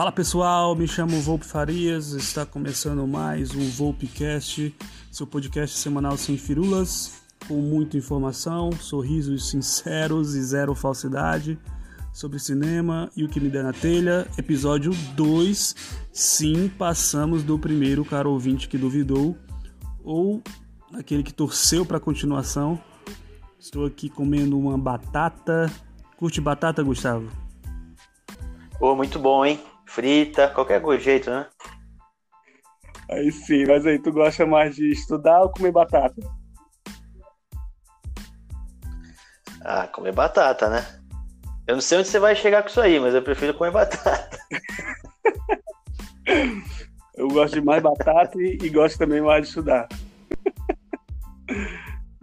Fala pessoal, me chamo Volpe Farias, está começando mais um Volpecast, seu podcast semanal sem firulas, com muita informação, sorrisos sinceros e zero falsidade sobre cinema e o que me der na telha. Episódio 2, sim, passamos do primeiro caro ouvinte que duvidou, ou aquele que torceu para a continuação. Estou aqui comendo uma batata. Curte batata, Gustavo? Pô, muito bom, hein? Frita, qualquer jeito, né? Aí sim, mas aí tu gosta mais de estudar ou comer batata? Ah, comer batata, né? Eu não sei onde você vai chegar com isso aí, mas eu prefiro comer batata. eu gosto de mais batata e, e gosto também mais de estudar.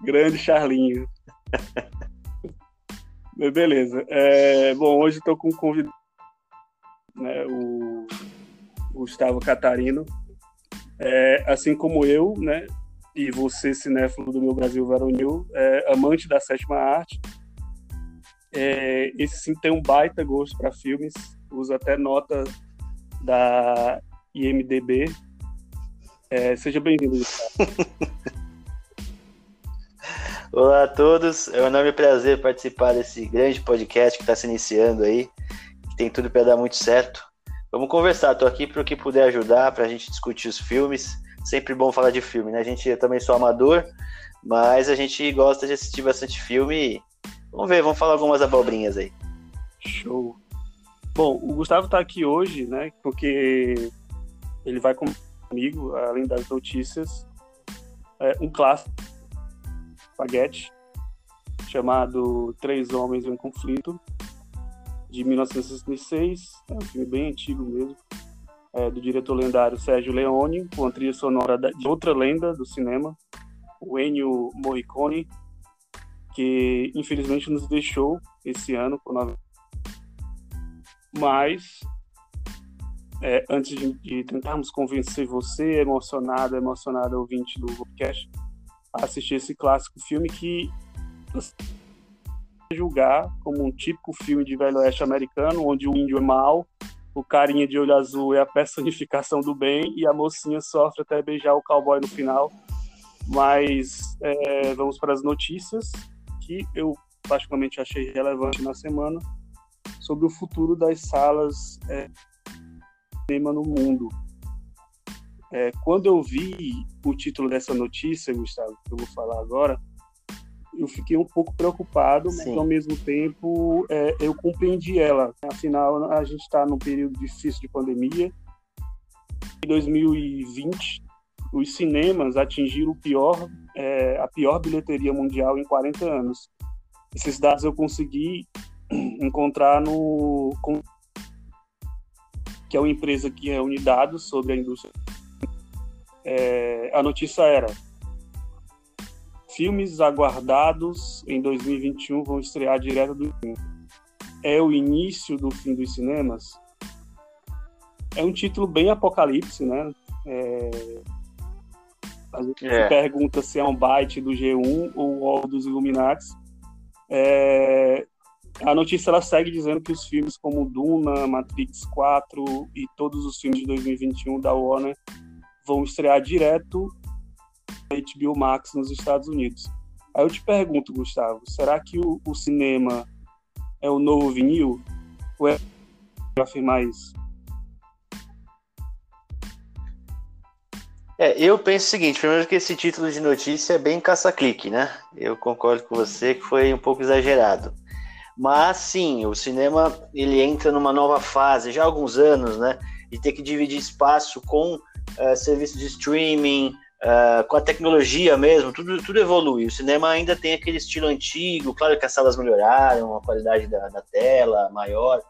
Grande Charlinho. Beleza. É, bom, hoje estou com um convidado né, o Gustavo Catarino, é, assim como eu, né, e você, cinéfilo do meu Brasil Varonil, é, amante da sétima arte, é, esse sim tem um baita gosto para filmes, usa até nota da IMDB. É, seja bem-vindo. Olá a todos, é um enorme prazer participar desse grande podcast que está se iniciando aí tem tudo para dar muito certo. Vamos conversar, tô aqui para o que puder ajudar, para a gente discutir os filmes. Sempre bom falar de filme, né? A gente eu também sou amador, mas a gente gosta de assistir bastante filme. Vamos ver, vamos falar algumas abobrinhas aí. Show. Bom, o Gustavo está aqui hoje, né? Porque ele vai comigo, além das notícias, é um clássico, espaguete, chamado Três Homens em Conflito, de 1966, é um filme bem antigo mesmo, é, do diretor lendário Sérgio Leone, com a trilha sonora de outra lenda do cinema, o Ennio Morricone, que infelizmente nos deixou esse ano. Mas, é, antes de, de, tentarmos convencer você, emocionado, emocionado ouvinte do podcast, a assistir esse clássico filme que julgar como um típico filme de velho oeste americano, onde o índio é mau, o carinha de olho azul é a personificação do bem e a mocinha sofre até beijar o cowboy no final. Mas é, vamos para as notícias que eu particularmente achei relevante na semana sobre o futuro das salas é, cinema no mundo. É, quando eu vi o título dessa notícia, Gustavo, que eu vou falar agora, eu fiquei um pouco preocupado, Sim. mas ao mesmo tempo é, eu compreendi ela. Afinal, a gente está num período difícil de pandemia. Em 2020, os cinemas atingiram pior, é, a pior bilheteria mundial em 40 anos. Esses dados eu consegui encontrar no que é uma empresa que reúne dados sobre a indústria. É, a notícia era filmes aguardados em 2021 vão estrear direto do. É o início do fim dos cinemas? É um título bem apocalipse, né? É... A gente é. se pergunta se é um byte do G1 ou dos Illuminati. É... A notícia ela segue dizendo que os filmes como Duna, Matrix 4 e todos os filmes de 2021 da Warner vão estrear direto HBO Max nos Estados Unidos. Aí eu te pergunto, Gustavo, será que o, o cinema é o novo vinil? Ou é afirmar isso? É, eu penso o seguinte, primeiro que esse título de notícia é bem caça-clique, né? Eu concordo com você que foi um pouco exagerado. Mas sim, o cinema ele entra numa nova fase já há alguns anos, né? De ter que dividir espaço com uh, serviços de streaming, Uh, com a tecnologia mesmo, tudo, tudo evolui. O cinema ainda tem aquele estilo antigo, claro que as salas melhoraram, a qualidade da, da tela maior,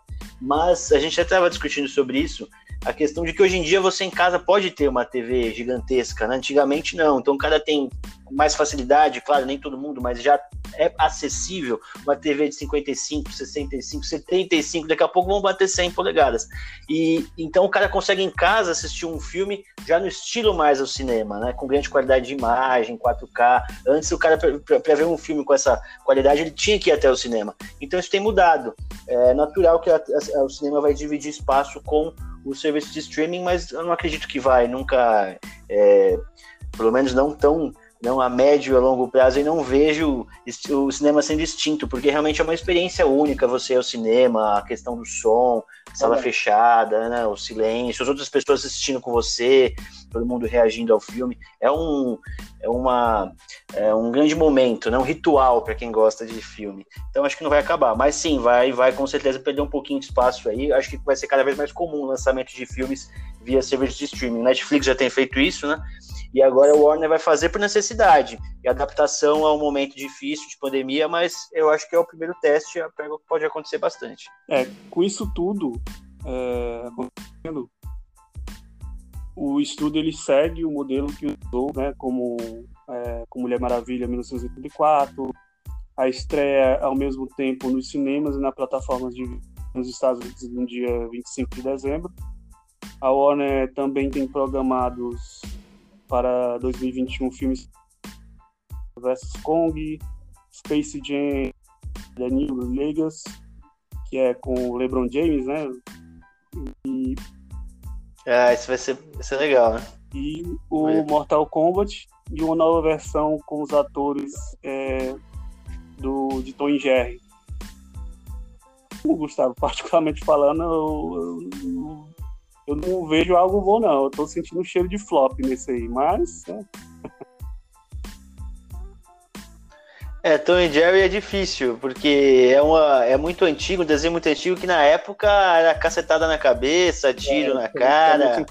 mas a gente já estava discutindo sobre isso, a questão de que hoje em dia você em casa pode ter uma TV gigantesca, né? antigamente não, então o cara tem mais facilidade, claro, nem todo mundo, mas já é acessível uma TV de 55, 65, 75, daqui a pouco vão bater 100 polegadas. E então o cara consegue em casa assistir um filme já no estilo mais ao cinema, né, com grande qualidade de imagem, 4K. Antes o cara para ver um filme com essa qualidade, ele tinha que ir até o cinema. Então isso tem mudado. É natural que a, a, o cinema vai dividir espaço com o serviço de streaming, mas eu não acredito que vai nunca, é, pelo menos não tão não a médio e a longo prazo, e não vejo o cinema sendo extinto, porque realmente é uma experiência única você ir ao cinema, a questão do som, sala é. fechada, né, o silêncio, as outras pessoas assistindo com você, todo mundo reagindo ao filme. É um, é uma, é um grande momento, né, um ritual para quem gosta de filme. Então acho que não vai acabar, mas sim, vai, vai com certeza perder um pouquinho de espaço aí. Acho que vai ser cada vez mais comum o lançamento de filmes via serviço de streaming. Netflix já tem feito isso, né? E agora o Warner vai fazer por necessidade e adaptação a um momento difícil de pandemia, mas eu acho que é o primeiro teste, pode acontecer bastante. É, com isso tudo é, o estudo ele segue o modelo que usou, né, como é, Mulher Maravilha 1984, a estreia ao mesmo tempo nos cinemas e na plataformas de nos Estados Unidos no dia 25 de dezembro. A Warner também tem programados para 2021 filmes vs Kong, Space Jam, The New Vegas, que é com o LeBron James, né? E... Ah, isso vai ser, vai ser legal, né? E o Mortal Kombat e uma nova versão com os atores é, do, de Tom e Jerry. O Gustavo, particularmente falando, eu, eu, eu não vejo algo bom, não. Eu tô sentindo um cheiro de flop nesse aí, mas. Né? É, Tom e Jerry é difícil, porque é, uma, é muito antigo, um desenho muito antigo que na época era cacetada na cabeça, tiro é, na cara.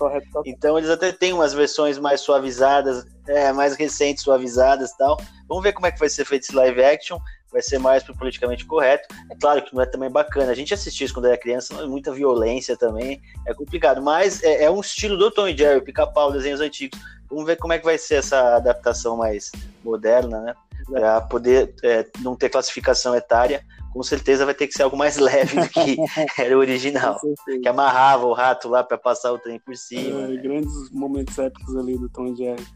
Então eles até têm umas versões mais suavizadas, é, mais recentes, suavizadas e tal. Vamos ver como é que vai ser feito esse live action vai ser mais pro politicamente correto. É claro que não é também bacana. A gente assistiu isso quando era criança, muita violência também, é complicado. Mas é, é um estilo do Tom e Jerry, pica-pau, desenhos antigos. Vamos ver como é que vai ser essa adaptação mais moderna, né? Para poder é, não ter classificação etária, com certeza vai ter que ser algo mais leve do que era o original. que amarrava o rato lá para passar o trem por cima. É, né? Grandes momentos épicos ali do Tom e Jerry.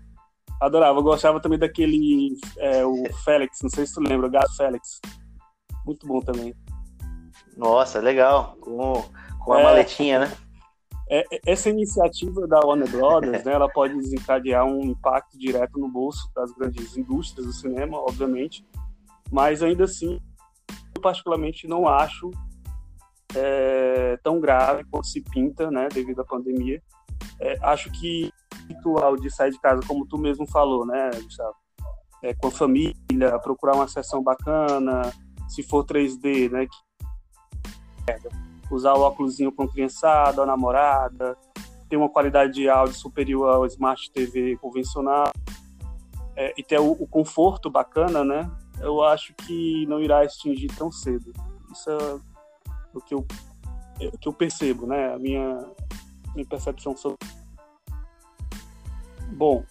Adorava, eu gostava também daquele, é, o Félix, não sei se tu lembra, o gato Félix. Muito bom também. Nossa, legal. Com, com a é, maletinha, né? É, é essa iniciativa da Warner Brothers, né, ela pode desencadear um impacto direto no bolso das grandes indústrias do cinema, obviamente, mas ainda assim, eu particularmente não acho é, tão grave quanto se pinta, né, devido à pandemia. É, acho que ritual de sair de casa, como tu mesmo falou, né, Gustavo? É, com a família, procurar uma sessão bacana, se for 3D, né? Usar o óculos com a criançada, a namorada, ter uma qualidade de áudio superior ao Smart TV convencional é, e ter o, o, conforto bacana, né? Eu acho que não irá extingir tão cedo. Isso é o que eu, é o que eu percebo, né? A minha, minha percepção sobre Bom,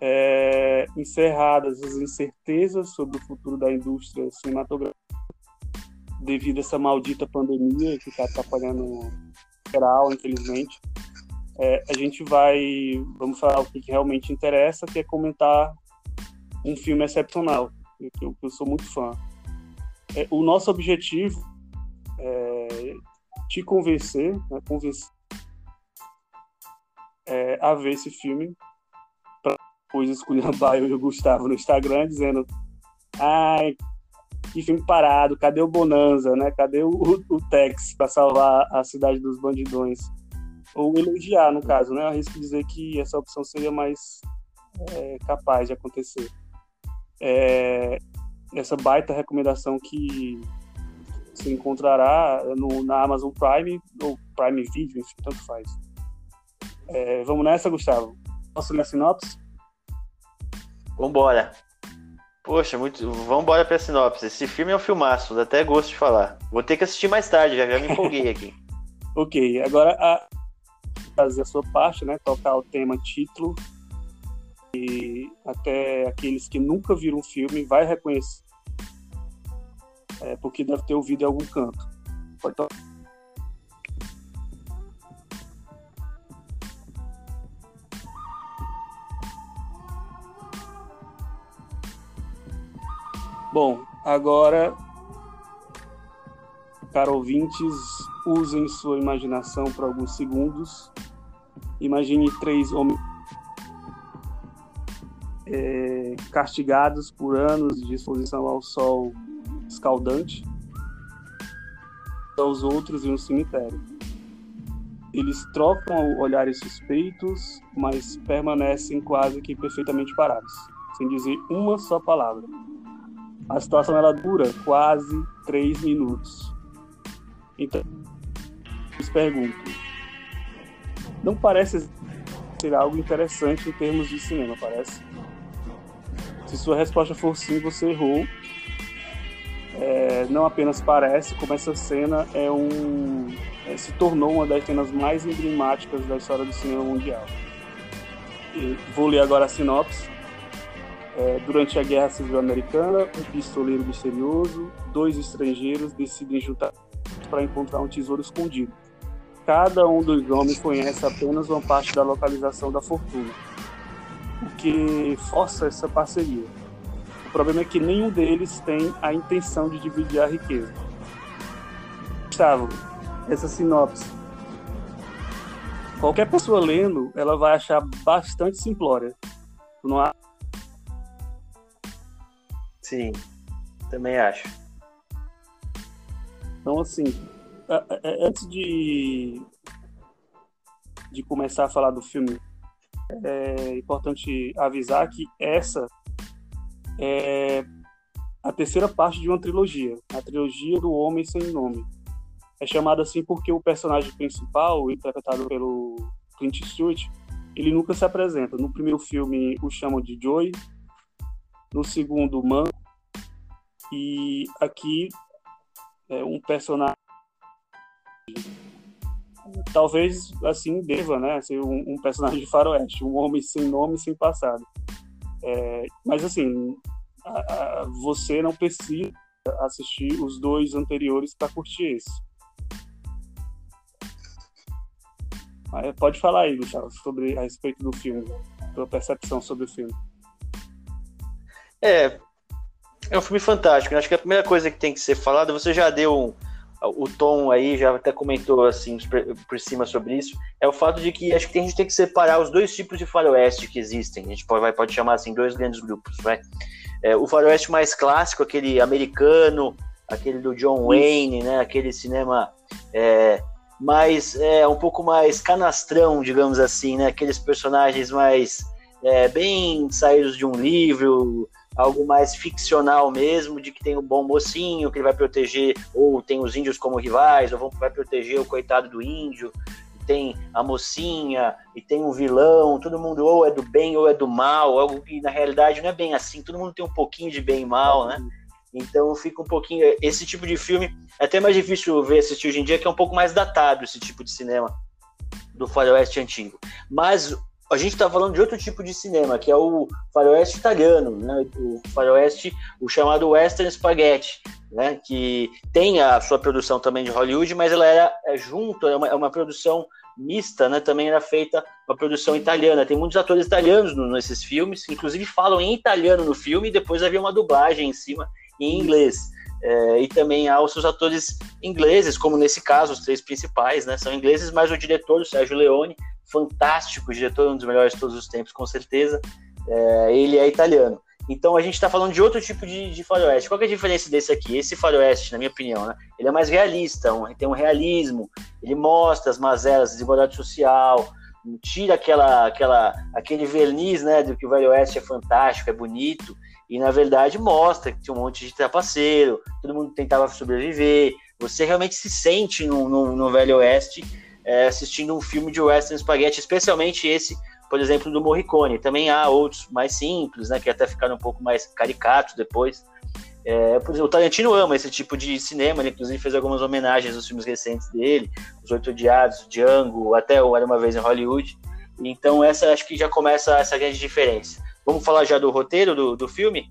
é, encerradas as incertezas sobre o futuro da indústria cinematográfica devido a essa maldita pandemia que está atrapalhando geral, infelizmente. É, a gente vai, vamos falar o que, realmente interessa, que é comentar um filme excepcional, que eu, eu sou muito fã. É, o nosso objetivo é te convencer, né, convencer é, a ver esse filme. Depois esculhambar eu e o Gustavo no Instagram, dizendo: ai, que filme parado, cadê o Bonanza, né? Cadê o, o Tex para salvar a cidade dos bandidões? Ou elogiar, no caso, né? Arrisco dizer que essa opção seria mais é, capaz de acontecer. É, essa baita recomendação que você encontrará no, na Amazon Prime ou Prime Video, enfim, tanto faz. É, vamos nessa, Gustavo? Posso ler a sinopse? Vambora. Poxa, muito. Vambora pra sinopse. Esse filme é um filmaço, dá até gosto de falar. Vou ter que assistir mais tarde, já, já me empolguei aqui. ok, agora a fazer a sua parte, né? Tocar o tema título. E até aqueles que nunca viram o filme vai reconhecer. É, porque deve ter ouvido em algum canto. Pode tocar. Bom, agora, para ouvintes, usem sua imaginação por alguns segundos. Imagine três homens é, castigados por anos de exposição ao sol escaldante, aos outros em um cemitério. Eles trocam olhares suspeitos, mas permanecem quase que perfeitamente parados, sem dizer uma só palavra. A situação ela dura quase três minutos. Então, eles perguntam: não parece ser algo interessante em termos de cinema, parece? Se sua resposta for sim, você errou. É, não apenas parece, como essa cena é um é, se tornou uma das cenas mais emblemáticas da história do cinema mundial. E vou ler agora a sinopse. É, durante a Guerra Civil Americana, um pistoleiro misterioso, dois estrangeiros decidem juntar para encontrar um tesouro escondido. Cada um dos homens conhece apenas uma parte da localização da fortuna, o que força essa parceria. O problema é que nenhum deles tem a intenção de dividir a riqueza. Gustavo, essa sinopse. Qualquer pessoa lendo, ela vai achar bastante simplória. Não há? Sim, também acho. Então, assim, antes de, de começar a falar do filme, é importante avisar que essa é a terceira parte de uma trilogia, a trilogia do Homem Sem Nome é chamado assim porque o personagem principal, interpretado pelo Clint Eastwood, ele nunca se apresenta. No primeiro filme o chamam de Joey, no segundo Man, e aqui é um personagem talvez assim deva, né, ser um, um, personagem de faroeste, um homem sem nome, sem passado. É, mas assim, a, a, você não precisa assistir os dois anteriores para curtir esse. Pode falar aí, Gustavo, sobre, a respeito do filme, tua percepção sobre o filme. É, é um filme fantástico. Né? Acho que a primeira coisa que tem que ser falada, você já deu um, o tom aí, já até comentou assim por cima sobre isso, é o fato de que acho que a gente tem que separar os dois tipos de faroeste que existem. A gente pode, vai, pode chamar assim dois grandes grupos, vai. É, o faroeste mais clássico, aquele americano, aquele do John Wayne, né? Aquele cinema é, mais é, um pouco mais canastrão, digamos assim, né? Aqueles personagens mais é, bem saídos de um livro, algo mais ficcional mesmo, de que tem o bom mocinho que ele vai proteger, ou tem os índios como rivais, ou vão, vai proteger o coitado do índio, tem a mocinha, e tem um vilão, todo mundo ou é do bem ou é do mal, algo que na realidade não é bem assim, todo mundo tem um pouquinho de bem e mal, né? Então fica um pouquinho. Esse tipo de filme é até mais difícil ver assistir hoje em dia, que é um pouco mais datado esse tipo de cinema do faroeste antigo. Mas a gente está falando de outro tipo de cinema, que é o faroeste italiano, né? o faroeste, o chamado western spaghetti, né? que tem a sua produção também de Hollywood, mas ela era é junto, é uma, é uma produção mista, né? Também era feita uma produção italiana. Tem muitos atores italianos no, nesses filmes, inclusive falam em italiano no filme e depois havia uma dublagem em cima em inglês. É, e também há os seus atores ingleses, como nesse caso, os três principais, né? São ingleses, mas o diretor, o Sérgio Leone, fantástico, diretor, um dos melhores de todos os tempos, com certeza. É, ele é italiano. Então a gente está falando de outro tipo de, de, faroeste. Qual é a diferença desse aqui? Esse faroeste, na minha opinião, né? ele é mais realista, um, tem um realismo, ele mostra as mazelas, desigualdade social, tira aquela, aquela, aquele verniz né, do que o Velho Oeste é fantástico, é bonito, e na verdade mostra que tinha um monte de trapaceiro, todo mundo tentava sobreviver. Você realmente se sente no, no, no Velho Oeste é, assistindo um filme de western spaghetti, especialmente esse, por exemplo, do Morricone. Também há outros mais simples, né, que até ficaram um pouco mais caricatos depois. É, por exemplo, o Tarantino ama esse tipo de cinema, ele inclusive fez algumas homenagens aos filmes recentes dele, Os Oito Odiados, Django, até o Era Uma Vez em Hollywood. Então essa acho que já começa essa grande diferença. Vamos falar já do roteiro do, do filme?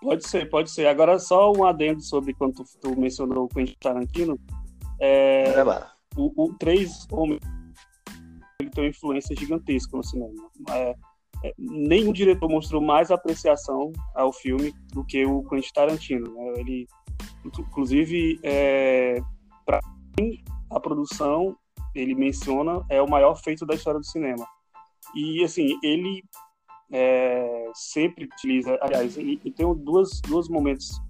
Pode ser, pode ser. Agora, só um adendo sobre quando tu, tu mencionou o Quentin Tarantino. É, é o, o Três Homens ele tem uma influência gigantesca no cinema. É, é, nenhum diretor mostrou mais apreciação ao filme do que o Quentin Tarantino. Né? Ele, inclusive, é, para mim, a produção, ele menciona, é o maior feito da história do cinema. E, assim, ele é, sempre utiliza, aliás, ele, tem duas, dois momentos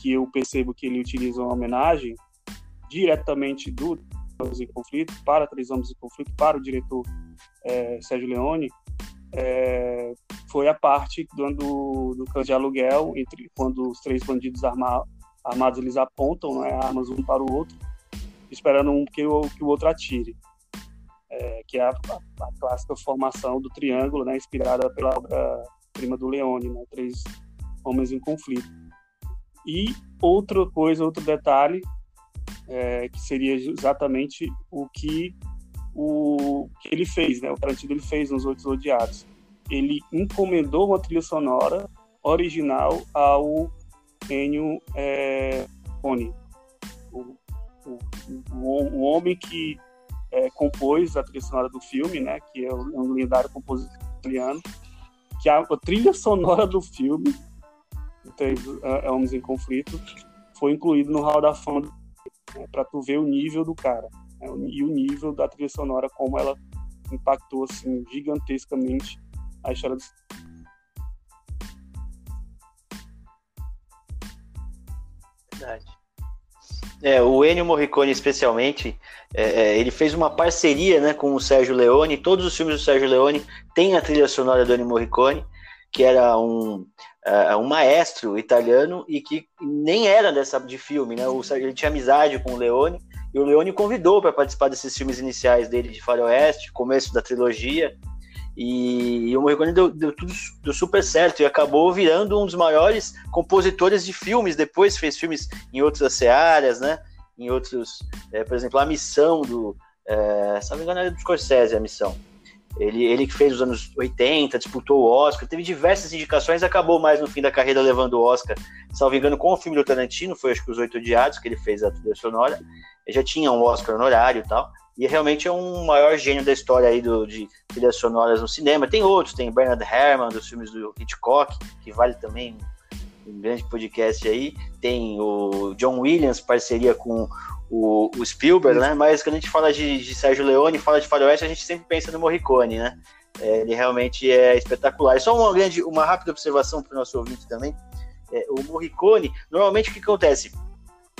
que eu percebo que ele utiliza uma homenagem diretamente do Homens em Conflito para Três Homens em Conflito, para o diretor é, Sérgio Leone, é, foi a parte do, do, do de aluguel, entre quando os três bandidos arma, armados eles apontam né, armas um para o outro, esperando um que o, que o outro atire. É, que é a, a, a, clássica formação do triângulo, né, inspirada pela obra prima do Leone, né, Três Homens em Conflito. E outra coisa, outro detalhe, é, que seria exatamente o que o que ele fez, né? O Tarantino ele fez nos Oito Odiados. Ele encomendou uma trilha sonora original ao Ennio é, o, o, o, homem que é, compôs a trilha sonora do filme, né? Que é um lendário compositor italiano. Que a, a trilha sonora do filme, Três é, Homens em Conflito, foi incluído no Hall da Fama né, para tu ver o nível do cara né, e o nível da trilha sonora, como ela impactou assim gigantescamente a história do Verdade. É, o Ennio Morricone, especialmente, é, é, ele fez uma parceria né, com o Sérgio Leone. Todos os filmes do Sérgio Leone têm a trilha sonora do Ennio Morricone, que era um, uh, um maestro italiano e que nem era dessa de filme, né? O, ele tinha amizade com o Leone e o Leone convidou para participar desses filmes iniciais dele de Faroeste, começo da trilogia. E, e o Morricone deu, deu tudo deu super certo e acabou virando um dos maiores compositores de filmes. Depois fez filmes em outras searas, né? Em outros, é, por exemplo, A Missão do. É, se não me engano, é do Scorsese, A Missão. Ele, ele que fez os anos 80, disputou o Oscar, teve diversas indicações, acabou mais no fim da carreira levando o Oscar, salvo engano, com o filme do Tarantino, foi acho que Os Oito Odiados, que ele fez a trilha sonora já tinha um Oscar honorário e tal. E realmente é um maior gênio da história aí do, de trilhas sonoras no cinema. Tem outros, tem Bernard Herrmann, dos filmes do Hitchcock, que vale também um grande podcast aí. Tem o John Williams, parceria com o, o Spielberg, né? Mas quando a gente fala de, de Sérgio Leone, fala de Faroeste, a gente sempre pensa no Morricone, né? É, ele realmente é espetacular. E só uma grande, uma rápida observação para o nosso ouvinte também. É, o Morricone, normalmente o que acontece?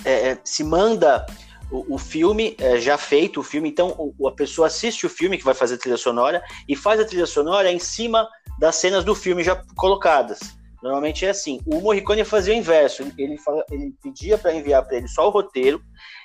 É, é se manda o, o filme é, já feito, o filme, então o, a pessoa assiste o filme que vai fazer a trilha sonora e faz a trilha sonora em cima das cenas do filme já colocadas. Normalmente é assim. O Morricone fazia o inverso. Ele, fala, ele pedia para enviar para ele só o roteiro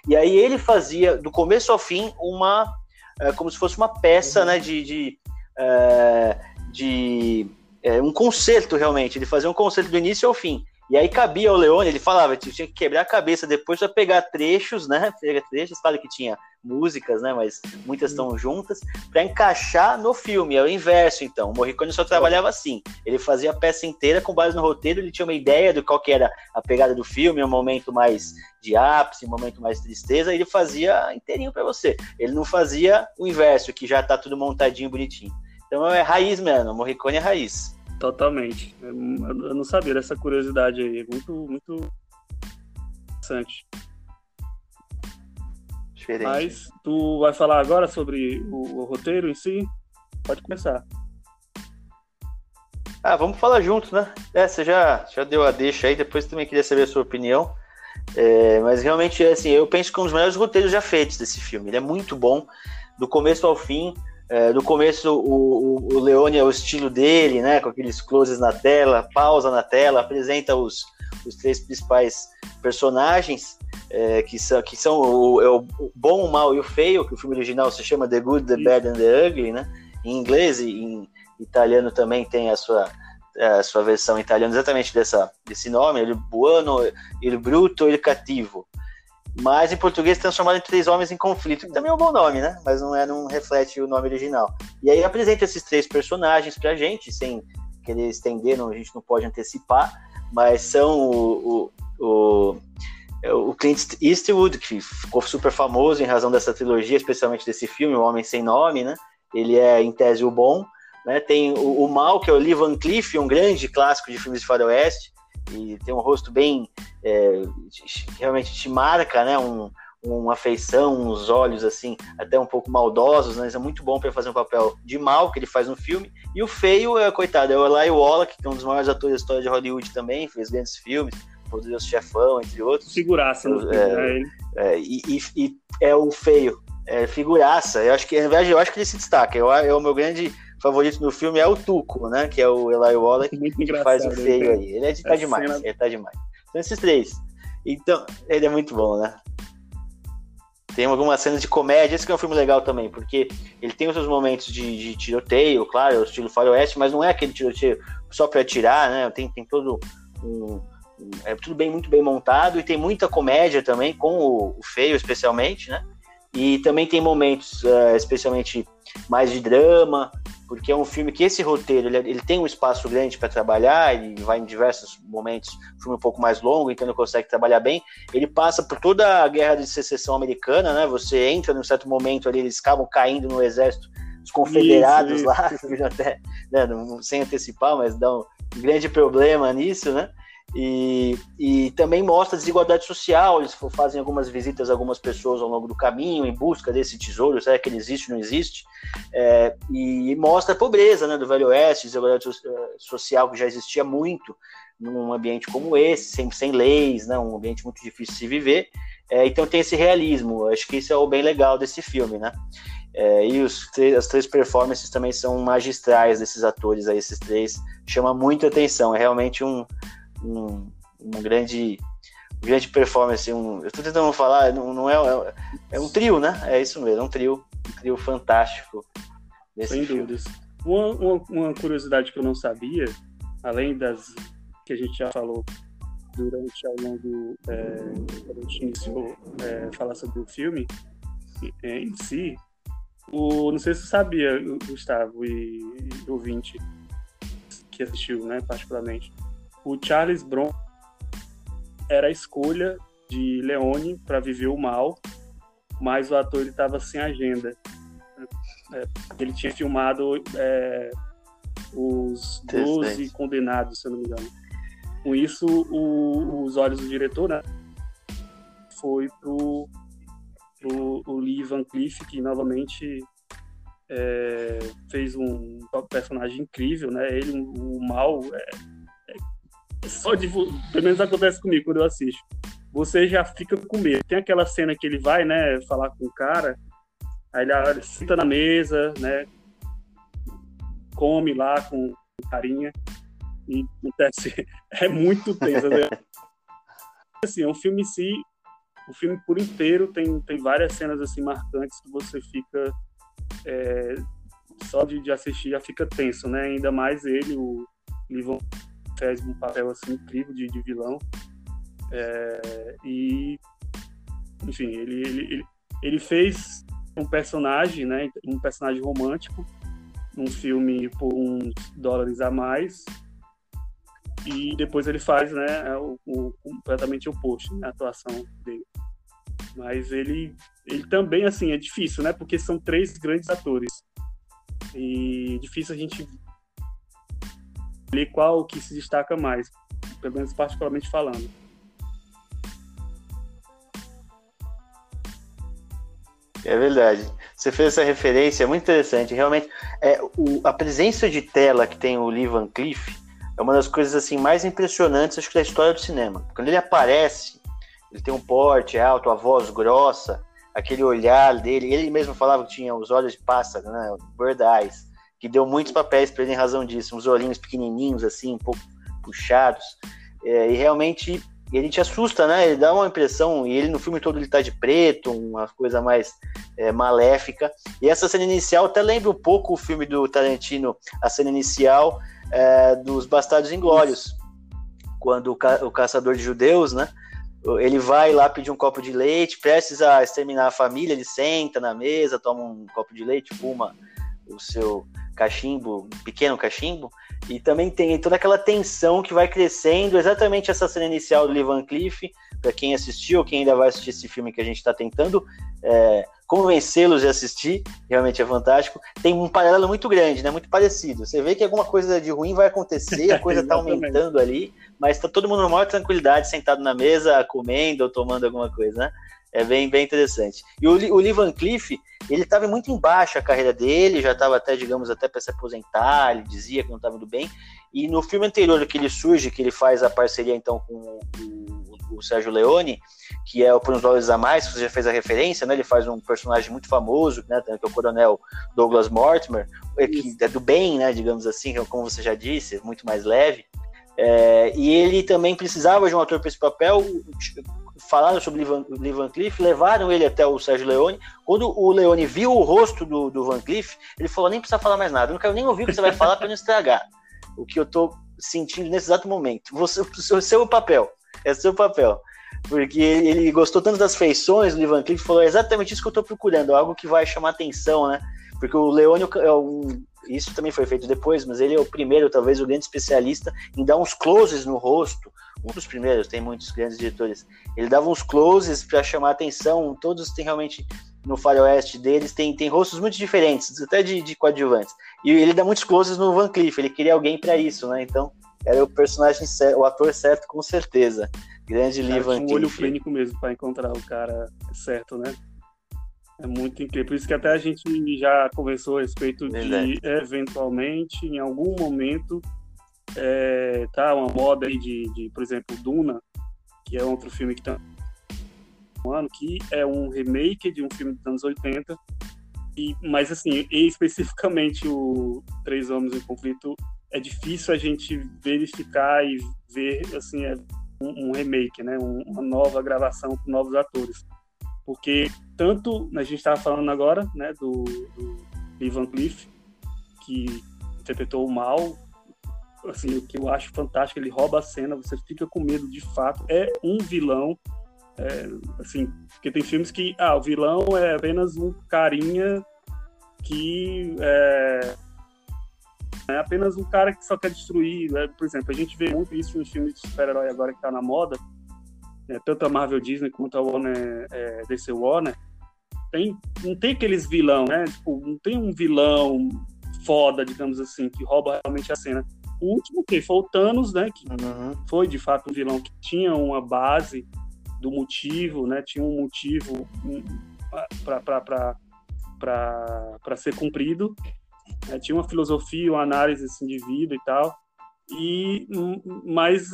e aí ele fazia do começo ao fim uma é, como se fosse uma peça, uhum. né, de, de, é, de é, um concerto realmente. Ele fazia um concerto do início ao fim. E aí cabia ao Leone, ele falava tinha que quebrar a cabeça depois para pegar trechos, né? Pegar trechos, claro que tinha músicas, né? Mas muitas estão juntas, para encaixar no filme. É o inverso, então. O Morricone só trabalhava assim. Ele fazia a peça inteira com base no roteiro, ele tinha uma ideia do qual que era a pegada do filme, um momento mais de ápice, um momento mais tristeza, ele fazia inteirinho para você. Ele não fazia o inverso, que já tá tudo montadinho, bonitinho. Então é raiz mesmo, Morricone é raiz. Totalmente. Eu não sabia dessa curiosidade aí. Muito, muito interessante. Diferente. Mas tu vai falar agora sobre o, o, roteiro em si? Pode começar. Ah, vamos falar juntos, né? É, você já, já deu a deixa aí, depois também queria saber a sua opinião. É, mas realmente, assim, eu penso que é um dos melhores roteiros já feitos desse filme. Ele é muito bom, do começo ao fim. É, no começo, o, o, o, Leone é o estilo dele, né? Com aqueles closes na tela, pausa na tela, apresenta os, os três principais personagens, é, que são, que são o, é o, bom, o mal e o feio, que o filme original se chama The Good, The Bad and The Ugly, né? Em inglês e em italiano também tem a sua, a sua versão italiana exatamente dessa, desse nome, ele buono, il brutto, il cattivo mas em português transformado em Três Homens em Conflito, que também é um bom nome, né? Mas não, é, não reflete o nome original. E aí apresenta esses três personagens pra gente, sem querer estender, não, a gente não pode antecipar, mas são o, o, o, o Clint Eastwood, que ficou super famoso em razão dessa trilogia, especialmente desse filme, O Homem Sem Nome, né? Ele é, em tese, o bom. Né? Tem o, o mal, que é o Lee Van Cleef, um grande clássico de filmes de faroeste, e tem um rosto bem é, realmente te marca, né? Um, uma feição, uns olhos assim, até um pouco maldosos, né? Mas é muito bom para fazer um papel de mal que ele faz no filme. E o feio, é, coitado, é o Eli Wallach, que é um dos maiores atores da história de Hollywood também, fez grandes filmes, Poderoso Chefão, entre outros. Figuraça, né? É, é, e, e, e, é o feio, é figuraça. Eu acho que, na verdade, eu acho que ele se destaca. Eu, é o meu grande favorito no filme é o Tuco, né? Que é o Eli Wallach, que faz o feio aí. Ele é de, tá demais, cena... ele tá demais. Então, esses três. Então, ele é muito bom, né? Tem algumas cenas de comédia, esse que é um filme legal também, porque ele tem os seus momentos de, de tiroteio, claro, o estilo faroeste, mas não é aquele tiroteio só para atirar, né? Tem, tem todo um, É tudo bem, muito bem montado e tem muita comédia também, com o, o feio especialmente, né? E também tem momentos, uh, especialmente mais de drama, porque é um filme que esse roteiro ele, ele tem um espaço grande para trabalhar, ele vai em diversos momentos, um filme um pouco mais longo, então ele consegue trabalhar bem. Ele passa por toda a guerra de secessão americana, né? Você entra num certo momento ali, eles acabam caindo no exército dos confederados isso, lá, isso. até, né, sem antecipar, mas dá um grande problema nisso, né? E, e também mostra a desigualdade social. Eles fazem algumas visitas a algumas pessoas ao longo do caminho em busca desse tesouro, será que ele existe ou não existe? É, e mostra a pobreza né, do Velho Oeste, desigualdade eh, social que já existia muito num ambiente como esse, sem, sem leis, né, um ambiente muito difícil de se viver. É, então tem esse realismo. Acho que isso é o bem legal desse filme, né? É, e os, as três performances também são magistrais desses atores aí, esses três. Chama muito atenção. É realmente um, um, uma grande grande performance. Um, eu estou tentando falar, não, não é, é, é, um trio, né? É isso mesmo, é um trio, um trio fantástico. Sem dúvidas. Uma, uma, uma, curiosidade que eu não sabia, além das que a gente já falou durante ao longo é, quando a gente iniciou é, falar sobre o filme é, em si, o, não sei se você sabia, Gustavo e, e ouvinte que assistiu, né, particularmente o Charles Bron era a escolha de Leone para viver o mal, mas o ator estava sem agenda. É, ele tinha filmado é, os 12 condenados, se eu não me engano. Com isso, o, os olhos do diretor né, foi pro, pro o Lee Van Cleef, que novamente é, fez um personagem incrível, né? Ele, o mal, é, só de. Pelo menos acontece comigo quando eu assisto. Você já fica com medo. Tem aquela cena que ele vai, né, falar com o cara, aí ele senta na mesa, né, come lá com carinha, e acontece. É muito tenso. Né? Assim, é um filme em si, o filme por inteiro tem, tem várias cenas assim marcantes que você fica. É, só de, de assistir já fica tenso, né? Ainda mais ele, o Livon fez um papel assim incrível de, de vilão. É, e, enfim, ele, ele, ele, ele, fez um personagem, né, um personagem romântico, num filme por uns dólares a mais, e depois ele faz né, o, o completamente oposto, né, a atuação dele. Mas ele, ele também, assim, é difícil, né, porque são três grandes atores. E difícil a gente ali qual que se destaca mais, pelo menos particularmente falando. É verdade. Você fez essa referência, é muito interessante. Realmente, é, o, a presença de tela que tem o Lee Van Cleef é uma das coisas assim mais impressionantes acho que da história do cinema. Quando ele aparece, ele tem um porte alto, a voz grossa, aquele olhar dele. Ele mesmo falava que tinha os olhos de pássaro, né? Bird eyes que deu muitos papéis para ele em razão disso, uns olhinhos pequenininhos assim, um pouco puxados, é, e realmente ele te assusta, né? Ele dá uma impressão, e ele no filme todo ele tá de preto, uma coisa mais é, maléfica. E essa cena inicial até lembra um pouco o filme do Tarantino, a cena inicial é, dos Bastardos Inglórios, quando o, ca o, caçador de judeus, né? Ele vai lá pedir um copo de leite, prestes a exterminar a família, ele senta na mesa, toma um copo de leite, fuma o seu cachimbo, pequeno cachimbo, e também tem toda aquela tensão que vai crescendo, exatamente essa cena inicial do Lee Van Cleef, para quem assistiu, quem ainda vai assistir esse filme que a gente está tentando é, convencê-los de assistir, realmente é fantástico. Tem um paralelo muito grande, né? Muito parecido. Você vê que alguma coisa de ruim vai acontecer, a coisa está aumentando ali, mas está todo mundo normal, tranquilidade, sentado na mesa, comendo ou tomando alguma coisa, né? É bem, bem interessante. E o, o Lee Van Cleef, ele estava muito embaixo a carreira dele, já estava até, digamos, até para se aposentar, ele dizia que não estava indo bem. E no filme anterior que ele surge, que ele faz a parceria então com o, o Sérgio Leone, que é o Por uns Dólares a Mais, que você já fez a referência, né? Ele faz um personagem muito famoso, né? Que é o Coronel Douglas Mortimer, é que é do bem, né? Digamos assim, como você já disse, muito mais leve. É, e ele também precisava de um ator para esse papel. Falaram sobre Lee Van Cleef, levaram ele até o Sérgio Leone. Quando o Leone viu o rosto do, do Van Cleef, ele falou: nem precisa falar mais nada, eu não quero nem ouvir o que você vai falar para não estragar o que eu estou sentindo nesse exato momento. Você, o seu papel, é o seu papel. Porque ele gostou tanto das feições do Ivan Cleef, falou é exatamente isso que eu estou procurando, algo que vai chamar atenção, né? Porque o Leone é um, isso também foi feito depois, mas ele é o primeiro, talvez o grande especialista em dar uns closes no rosto. Um dos primeiros, tem muitos grandes diretores. Ele dava uns closes para chamar atenção. Todos têm realmente no faroeste deles tem, tem rostos muito diferentes, até de, de coadjuvantes. E ele dá muitos closes no Van Cleef, ele queria alguém para isso, né? Então, era o personagem certo, o ator certo com certeza. Grande Lee Van Cleef. um olho clínico mesmo para encontrar o cara certo, né? É muito incrível. Por isso que até a gente já conversou a respeito Verdade. de, eventualmente, em algum momento, é, tá uma moda aí de, de, por exemplo, Duna, que é outro filme que tá ano, que é um remake de um filme dos anos 80. E, mas, assim, especificamente o Três Homens em Conflito, é difícil a gente verificar e ver, assim, é um, um remake, né? Um, uma nova gravação com novos atores. Porque tanto, a gente estava falando agora, né, do, do Ivan Cliff, que interpretou o mal, assim, o que eu acho fantástico, ele rouba a cena, você fica com medo de fato, é um vilão, é, assim, porque tem filmes que, ah, o vilão é apenas um carinha que é, é apenas um cara que só quer destruir. Né? Por exemplo, a gente vê muito isso nos filmes de super-herói agora que tá na moda, né? tanto a Marvel Disney quanto a Warner, é, DC Warner, tem, não tem aqueles vilão, né? Tipo, não tem um vilão foda, digamos assim, que rouba realmente a cena. O último que foi o Thanos, né? Que uhum. foi de fato um vilão que tinha uma base do motivo, né? Tinha um motivo para ser cumprido. Né? Tinha uma filosofia, uma análise assim, de vida e tal. E mas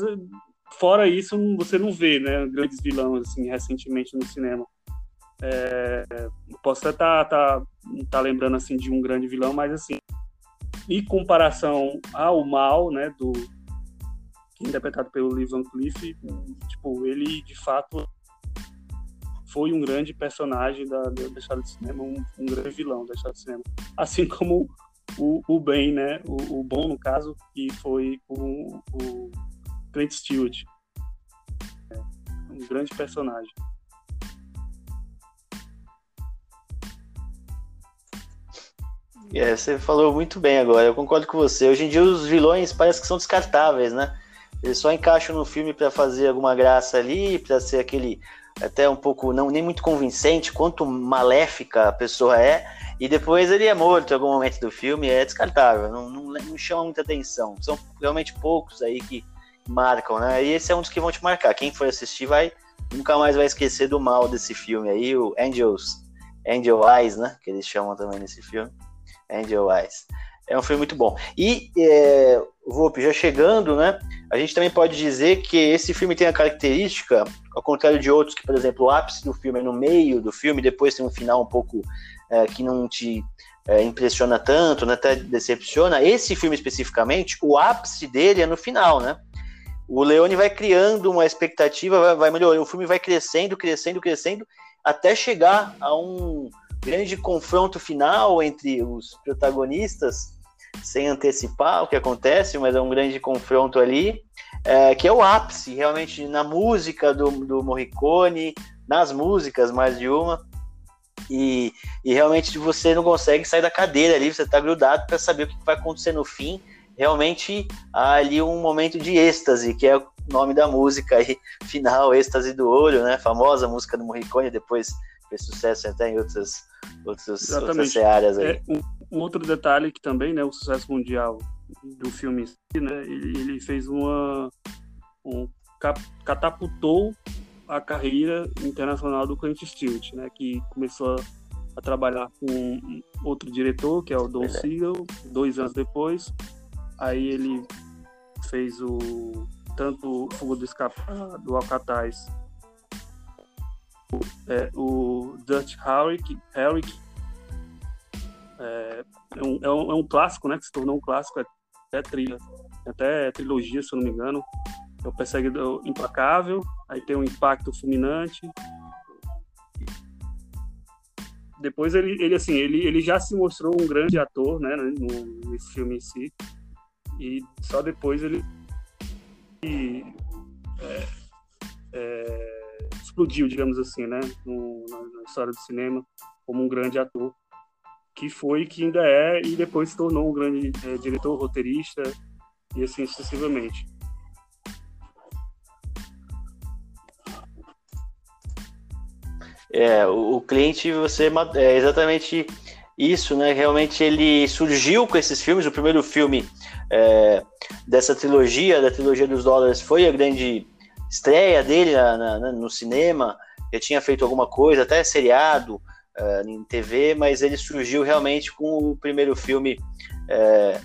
fora isso você não vê, né? Grandes vilões assim recentemente no cinema. É, posso até estar tá, tá, tá lembrando assim de um grande vilão, mas assim, em comparação ao mal, né, do interpretado pelo Lee Van Cleef, tipo, ele de fato foi um grande personagem da, da história do cinema, um, um, grande vilão da história do cinema. Assim como o, o bem, né, o, o bom no caso, que foi o, o Clint Stewart. É, um grande personagem. É, você falou muito bem agora, eu concordo com você. Hoje em dia os vilões parece que são descartáveis, né? Eles só encaixam no filme para fazer alguma graça ali, para ser aquele até um pouco não nem muito convincente quanto maléfica a pessoa é, e depois ele é morto em algum momento do filme, é descartável, não, não, não chama muita atenção. São realmente poucos aí que marcam, né? E esse é um dos que vão te marcar. Quem for assistir vai nunca mais vai esquecer do mal desse filme aí, o Angels, Angel Eyes, né? Que eles chamam também nesse filme. Angel Eyes. É um filme muito bom. E, é, já chegando, né? A gente também pode dizer que esse filme tem a característica, ao contrário de outros, que, por exemplo, o ápice do filme é no meio do filme, depois tem um final um pouco é, que não te é, impressiona tanto, né? Até decepciona. Esse filme especificamente, o ápice dele é no final, né? O Leone vai criando uma expectativa, vai, vai melhorando, o filme vai crescendo, crescendo, crescendo, até chegar a um grande confronto final entre os protagonistas, sem antecipar o que acontece, mas é um grande confronto ali, é, que é o ápice, realmente, na música do, do Morricone, nas músicas, mais de uma, e, e realmente você não consegue sair da cadeira ali, você está grudado para saber o que vai acontecer no fim. Realmente há ali um momento de êxtase, que é o nome da música aí, final, êxtase do olho, né? Famosa música do Morricone, depois fez sucesso até em outras, outras, outras áreas aí. É, um, um, outro detalhe que também, né, o sucesso mundial do filme, né, ele, ele fez uma um, catapultou a carreira internacional do Clint Eastwood, né, que começou a trabalhar com outro diretor, que é o Don é. Siegel, dois anos depois. Aí ele fez o tanto Fuga do Escapa do Alcatraz, é, o Dutch Harrick, Harrick é, é, um, é, um, é, um, clássico, né, que se tornou um clássico, até trilha, até trilogia, se eu não me engano, é o Perseguidor Implacável, aí tem o Impacto Fulminante, depois ele, ele assim, ele, ele já se mostrou um grande ator, né, no, nesse filme em si, e só depois ele é, é, explodiu, digamos assim, né, no, na, história do cinema como um grande ator, que foi, que ainda é, e depois se tornou um grande é, diretor, roteirista, e assim sucessivamente. É, o, o cliente, você é exatamente isso, né? Realmente ele surgiu com esses filmes. O primeiro filme é, dessa trilogia, da trilogia dos dólares, foi a grande estreia dele na, na, no cinema. Já tinha feito alguma coisa, até seriado uh, em TV, mas ele surgiu realmente com o primeiro filme é,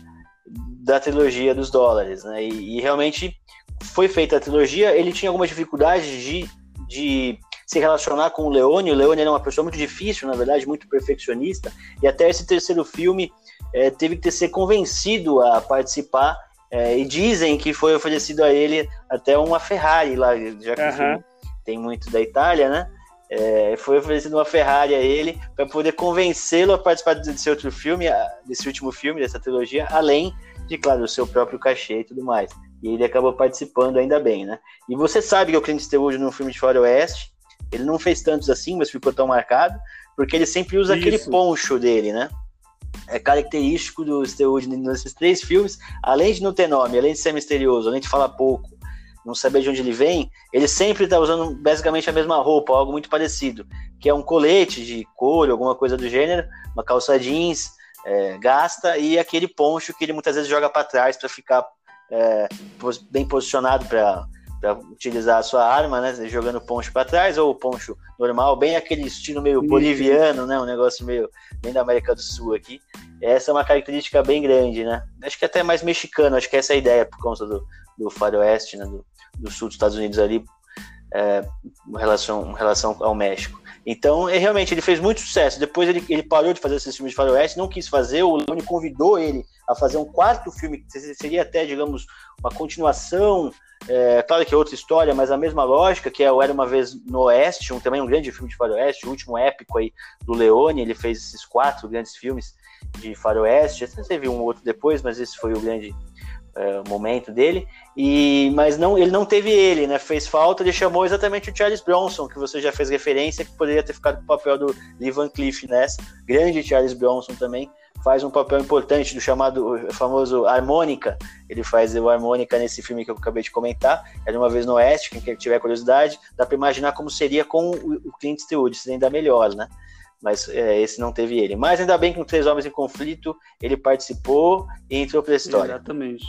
da trilogia dos dólares, né? E, e, realmente foi feita a trilogia. Ele tinha algumas dificuldades de, de se relacionar com o Leone. O Leone era uma pessoa muito difícil, na verdade, muito perfeccionista. E até esse terceiro filme é, teve que ter ser convencido a participar. É, e dizem que foi oferecido a ele até uma Ferrari lá, já que uhum. tem muito da Itália, né? É, foi oferecido uma Ferrari a ele para poder convencê-lo a participar desse outro filme, desse último filme, dessa trilogia, além de, claro, o seu próprio cachê e tudo mais. E ele acabou participando ainda bem, né? E você sabe que o Clint Eastwood no filme de Faroeste, ele não fez tantos assim, mas ficou tão marcado, porque ele sempre usa Isso. aquele poncho dele, né? É característico do Eastwood nesses três filmes, além de não ter nome, além de ser misterioso, além de falar pouco, não saber de onde ele vem, ele sempre está usando basicamente a mesma roupa, algo muito parecido, que é um colete de couro, alguma coisa do gênero, uma calça jeans é, gasta e aquele poncho que ele muitas vezes joga para trás para ficar é, bem posicionado para para utilizar a sua arma, né? Jogando poncho para trás ou poncho normal, bem aquele estilo meio boliviano, né? Um negócio meio bem da América do Sul aqui. Essa é uma característica bem grande, né? Acho que até mais mexicano, acho que essa é a ideia por conta do, do faroeste, né? Do, do sul dos Estados Unidos ali, é, em, relação, em relação ao México. Então, é, realmente, ele fez muito sucesso. Depois ele, ele parou de fazer esses filmes de faroeste, não quis fazer, o Leone convidou ele a fazer um quarto filme, que seria até, digamos, uma continuação é, claro que é outra história, mas a mesma lógica, que é o Era Uma Vez no Oeste, um, também um grande filme de faroeste, o último épico aí do Leone, ele fez esses quatro grandes filmes de faroeste, teve um outro depois, mas esse foi o grande é, momento dele, e mas não ele não teve ele, né? Fez falta, ele chamou exatamente o Charles Bronson, que você já fez referência, que poderia ter ficado com o papel do Lee Van Cleef nessa, grande Charles Bronson também, faz um papel importante do chamado famoso harmônica. Ele faz o harmônica nesse filme que eu acabei de comentar. É de uma vez no Oeste, quem tiver curiosidade, dá para imaginar como seria com o Clint Eastwood, seria ainda melhor, né? Mas é, esse não teve ele. Mas ainda bem que com Três Homens em Conflito ele participou e entrou para a história. Exatamente,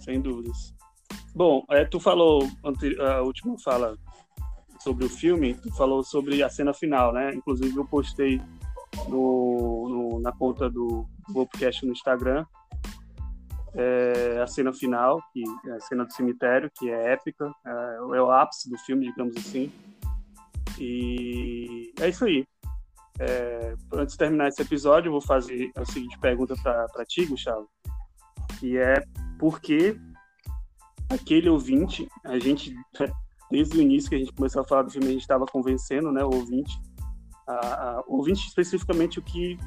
sem dúvidas. Bom, é, tu falou a última fala sobre o filme, tu falou sobre a cena final, né? Inclusive eu postei no, no, na conta do Globocast no Instagram. É a cena final, que é a cena do cemitério, que é épica, é, é o ápice do filme, digamos assim. E é isso aí. É, antes de terminar esse episódio, eu vou fazer a seguinte pergunta para ti, Gustavo, que é por que aquele ouvinte, a gente, desde o início que a gente começou a falar do filme, a gente estava convencendo né, o ouvinte a, a, ouvinte especificamente o que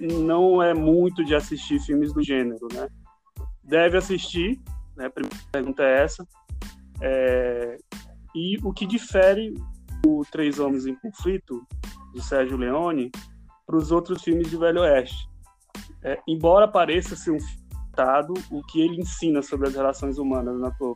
não é muito de assistir filmes do gênero, né? Deve assistir, né? A primeira pergunta é essa. É, e o que difere o Três Homens em Conflito, de Sérgio Leone, para os outros filmes de Velho Oeste? É, embora pareça ser um filme o que ele ensina sobre as relações humanas na tua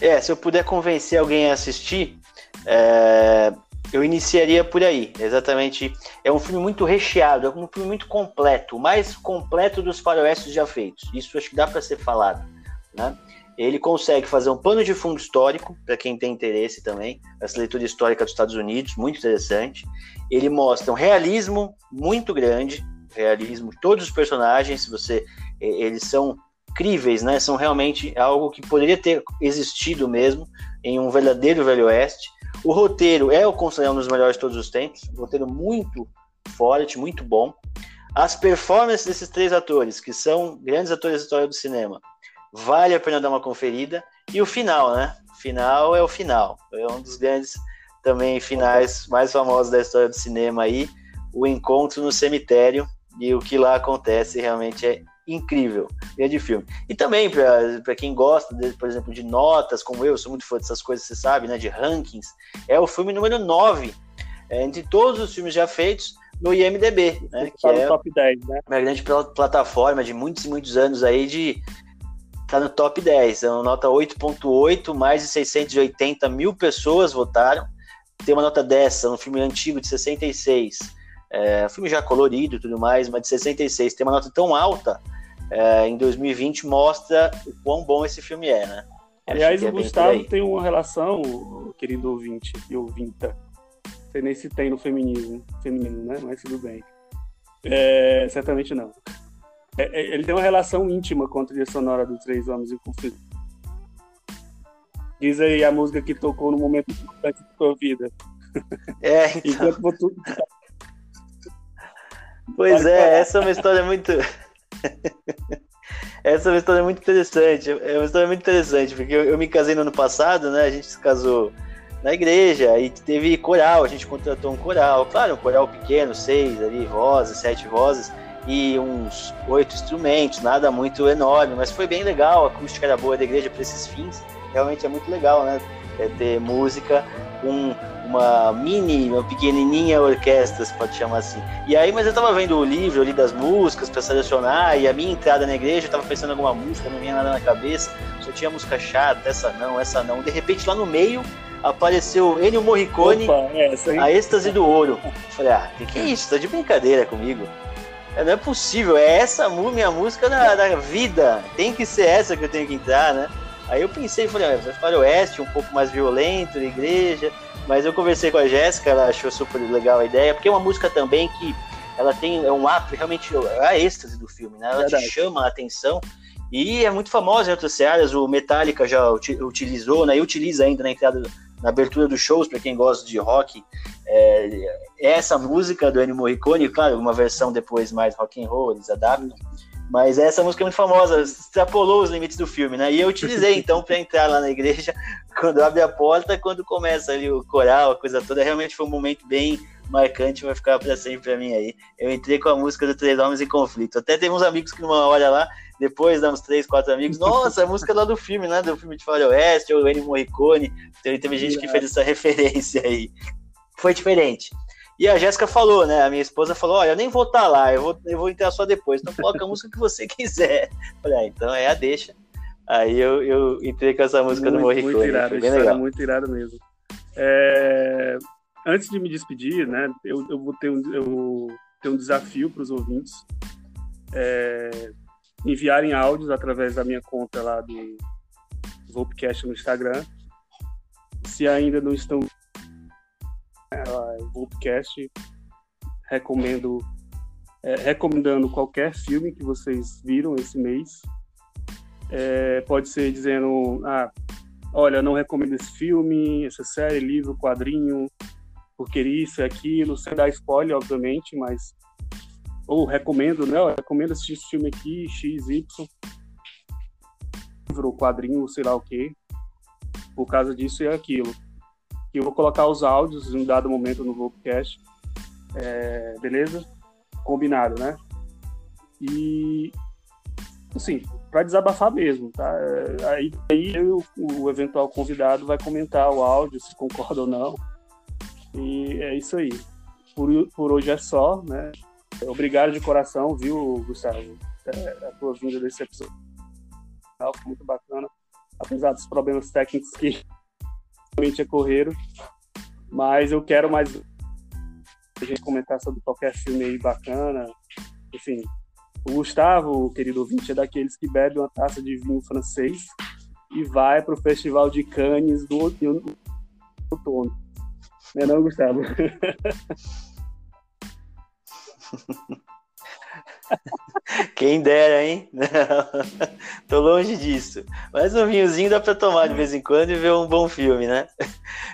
É, se eu puder convencer alguém a assistir, é, eu iniciaria por aí. Exatamente. é um filme muito recheado, é um filme muito completo, o mais completo dos faroestes já feitos. Isso acho que dá para ser falado, né? Ele consegue fazer um pano de fundo histórico, para quem tem interesse também, essa leitura histórica dos Estados Unidos, muito interessante. Ele mostra um realismo muito grande, realismo todos os personagens, você eles são críveis, né? São realmente algo que poderia ter existido mesmo em um verdadeiro Velho Oeste. O roteiro é o considerado um dos melhores de todos os tempos, um roteiro muito forte, muito bom. As performances desses três atores, que são grandes atores da história do cinema, vale a pena dar uma conferida. E o final, né? O final é o final. É um dos grandes também finais mais famosos da história do cinema aí, o encontro no cemitério e o que lá acontece realmente é incrível, grande filme. E também, para quem gosta, de, por exemplo, de notas, como eu, sou muito fã dessas coisas, você sabe, né, de rankings, é o filme número 9 é, entre todos os filmes já feitos no IMDB, né, que é top 10, né? uma grande plataforma de muitos e muitos anos aí de tá no top 10, é uma nota 8.8, mais de 680 mil pessoas votaram, tem uma nota dessa, um filme antigo de 66, é, filme já colorido e tudo mais, mas de 66, tem uma nota tão alta, é, em 2020 mostra o quão bom esse filme é, né? Aliás, o é Gustavo tem uma relação, querido ouvinte e ouvinta, sei nem se tem no feminismo, feminino, né? Mas tudo bem. É, certamente não. É, é, ele tem uma relação íntima com a trilha sonora dos Três Homens em Conflito. Diz aí a música que tocou no momento importante da sua vida. É, então... Enquanto Pois é, essa é uma história muito. essa é uma história muito interessante. É uma história muito interessante, porque eu, eu, me casei no ano passado, né? A gente se casou na igreja e teve coral, a gente contratou um coral. Claro, um coral pequeno, seis ali, vozes, sete vozes e uns oito instrumentos, nada muito enorme, mas foi bem legal, a acústica era boa da igreja para esses fins, realmente é muito legal, né? É ter música com uma mini, uma pequenininha orquestra, se pode chamar assim. E aí, mas eu tava vendo o livro ali das músicas para selecionar, e a minha entrada na igreja, eu tava pensando em alguma música, não vinha nada na cabeça, só tinha música chata, essa não, essa não. De repente, lá no meio, apareceu Ennio Morricone, Opa, é, a êxtase do ouro. falei, ah, que, que é isso? Tá de brincadeira comigo. É, não é possível, é essa minha música da, da vida. Tem que ser essa que eu tenho que entrar, né? Aí eu pensei, falei, ah, vai oeste, um pouco mais violento, igreja. Mas eu conversei com a Jéssica, ela achou super legal a ideia, porque é uma música também que ela tem é um ato realmente a êxtase do filme, né? Ela Verdade. te chama a atenção e é muito famosa em outras searas. O Metallica já utilizou, né? E utiliza ainda na entrada na abertura dos shows, para quem gosta de rock, é, é, essa música do Ennio Morricone, claro, uma versão depois mais rock and roll, eles adaptam, mas essa música é muito famosa, extrapolou os limites do filme, né? E eu utilizei então para entrar lá na igreja, quando abre a porta, quando começa ali o coral, a coisa toda, realmente foi um momento bem marcante, vai ficar para sempre para mim aí. Eu entrei com a música do Três Homens em Conflito. Até teve uns amigos que numa hora lá, depois dá uns três, quatro amigos, nossa, a música lá do filme, né? Do filme de Faroeste, ou Ennio Morricone. Então, teve gente que fez essa referência aí. Foi diferente. E a Jéssica falou, né? A minha esposa falou: Olha, eu nem vou estar tá lá, eu vou, eu vou entrar só depois. Então coloca a música que você quiser. Falei, ah, então é a deixa. Aí eu, eu entrei com essa música muito, do Morricone. Muito irado, bem legal. muito irado mesmo. É... Antes de me despedir, né? Eu, eu vou ter um, eu ter um desafio para os ouvintes. É... Enviarem áudios através da minha conta lá do Volpcast no Instagram. Se ainda não estão Voltcast, recomendo é, recomendando qualquer filme que vocês viram esse mês. É, pode ser dizendo, ah, olha, não recomendo esse filme, essa série, livro, quadrinho, porque isso aquilo, sem dar spoiler, obviamente, mas ou recomendo, né? Eu recomendo assistir esse filme aqui, X, Y, livro, quadrinho, sei lá o que, por causa disso e aquilo eu vou colocar os áudios em um dado momento no Vocast. É, beleza? Combinado, né? E assim, para desabafar mesmo, tá? Aí, aí eu, o eventual convidado vai comentar o áudio, se concorda ou não. E é isso aí. Por, por hoje é só, né? Obrigado de coração, viu, Gustavo? É, a tua vinda desse episódio. Muito bacana. Apesar dos problemas técnicos que realmente é correiro, mas eu quero mais a gente comentar sobre qualquer filme aí bacana. Enfim, o Gustavo, querido ouvinte, é daqueles que bebe uma taça de vinho francês e vai para o Festival de Cannes do outono. Não é não, Gustavo? Quem dera, hein? tô longe disso. Mas um vinhozinho dá para tomar de vez em quando e ver um bom filme, né?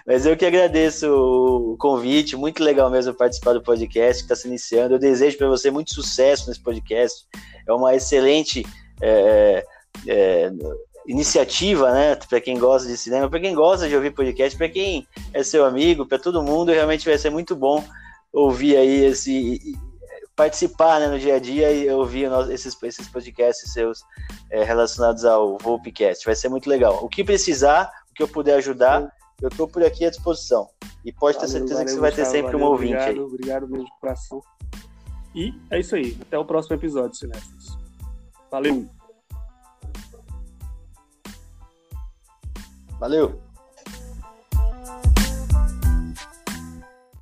Mas eu que agradeço o convite, muito legal mesmo participar do podcast que está se iniciando. Eu desejo para você muito sucesso nesse podcast. É uma excelente é, é, iniciativa, né? Para quem gosta de cinema, para quem gosta de ouvir podcast, para quem é seu amigo, para todo mundo, realmente vai ser muito bom ouvir aí esse participar né, no dia a dia e ouvir esses, esses podcasts seus é, relacionados ao Volpcast. Vai ser muito legal. O que precisar, o que eu puder ajudar, eu estou por aqui à disposição. E pode valeu, ter certeza valeu, que você vai ter sempre valeu, um ouvinte obrigado, aí. Obrigado mesmo de coração. E é isso aí. Até o próximo episódio, Sinestros. Valeu! Valeu!